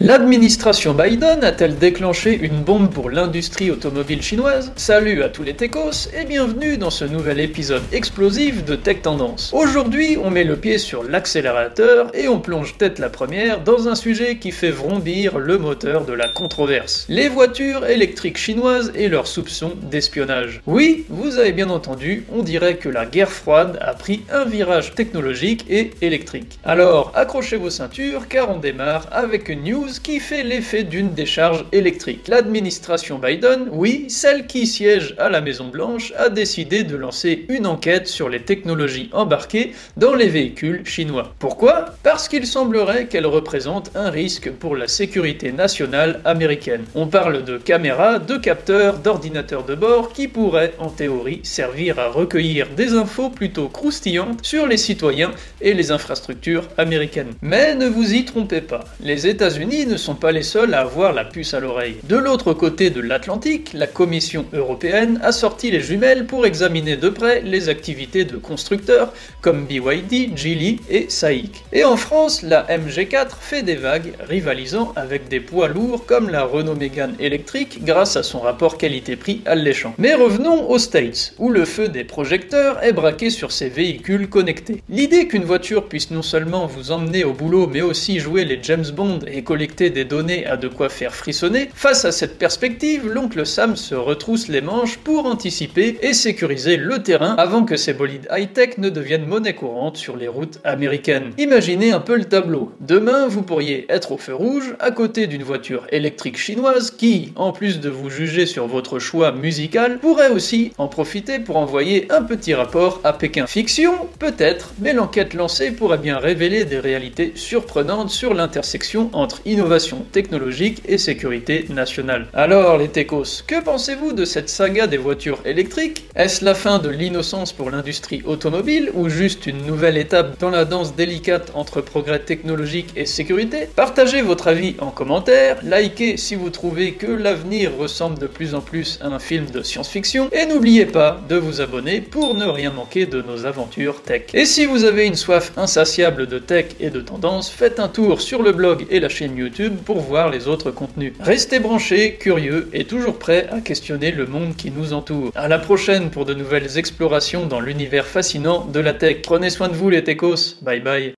L'administration Biden a-t-elle déclenché une bombe pour l'industrie automobile chinoise? Salut à tous les techos et bienvenue dans ce nouvel épisode explosif de Tech Tendance. Aujourd'hui, on met le pied sur l'accélérateur et on plonge tête la première dans un sujet qui fait vrombir le moteur de la controverse. Les voitures électriques chinoises et leurs soupçons d'espionnage. Oui, vous avez bien entendu, on dirait que la guerre froide a pris un virage technologique et électrique. Alors, accrochez vos ceintures car on démarre avec une news qui fait l'effet d'une décharge électrique. L'administration Biden, oui, celle qui siège à la Maison Blanche, a décidé de lancer une enquête sur les technologies embarquées dans les véhicules chinois. Pourquoi? Parce qu'il semblerait qu'elles représentent un risque pour la sécurité nationale américaine. On parle de caméras, de capteurs, d'ordinateurs de bord qui pourraient en théorie servir à recueillir des infos plutôt croustillantes sur les citoyens et les infrastructures américaines. Mais ne vous y trompez pas, les États-Unis ne sont pas les seuls à avoir la puce à l'oreille. De l'autre côté de l'Atlantique, la Commission européenne a sorti les jumelles pour examiner de près les activités de constructeurs comme BYD, Geely et SAIC. Et en France, la MG4 fait des vagues, rivalisant avec des poids lourds comme la Renault Mégane électrique grâce à son rapport qualité-prix alléchant. Mais revenons aux States, où le feu des projecteurs est braqué sur ces véhicules connectés. L'idée qu'une voiture puisse non seulement vous emmener au boulot, mais aussi jouer les James Bond et collecter des données a de quoi faire frissonner, face à cette perspective, l'oncle Sam se retrousse les manches pour anticiper et sécuriser le terrain avant que ces bolides high-tech ne deviennent monnaie courante sur les routes américaines. Imaginez un peu le tableau. Demain, vous pourriez être au feu rouge à côté d'une voiture électrique chinoise qui, en plus de vous juger sur votre choix musical, pourrait aussi en profiter pour envoyer un petit rapport à Pékin. Fiction Peut-être, mais l'enquête lancée pourrait bien révéler des réalités surprenantes sur l'intersection entre technologique et sécurité nationale. Alors les techos, que pensez-vous de cette saga des voitures électriques? Est-ce la fin de l'innocence pour l'industrie automobile ou juste une nouvelle étape dans la danse délicate entre progrès technologique et sécurité? Partagez votre avis en commentaire, likez si vous trouvez que l'avenir ressemble de plus en plus à un film de science-fiction et n'oubliez pas de vous abonner pour ne rien manquer de nos aventures tech. Et si vous avez une soif insatiable de tech et de tendance, faites un tour sur le blog et la chaîne Pour voir les autres contenus. Restez branchés, curieux et toujours prêts à questionner le monde qui nous entoure. À la prochaine pour de nouvelles explorations dans l'univers fascinant de la tech. Prenez soin de vous les techos, bye bye.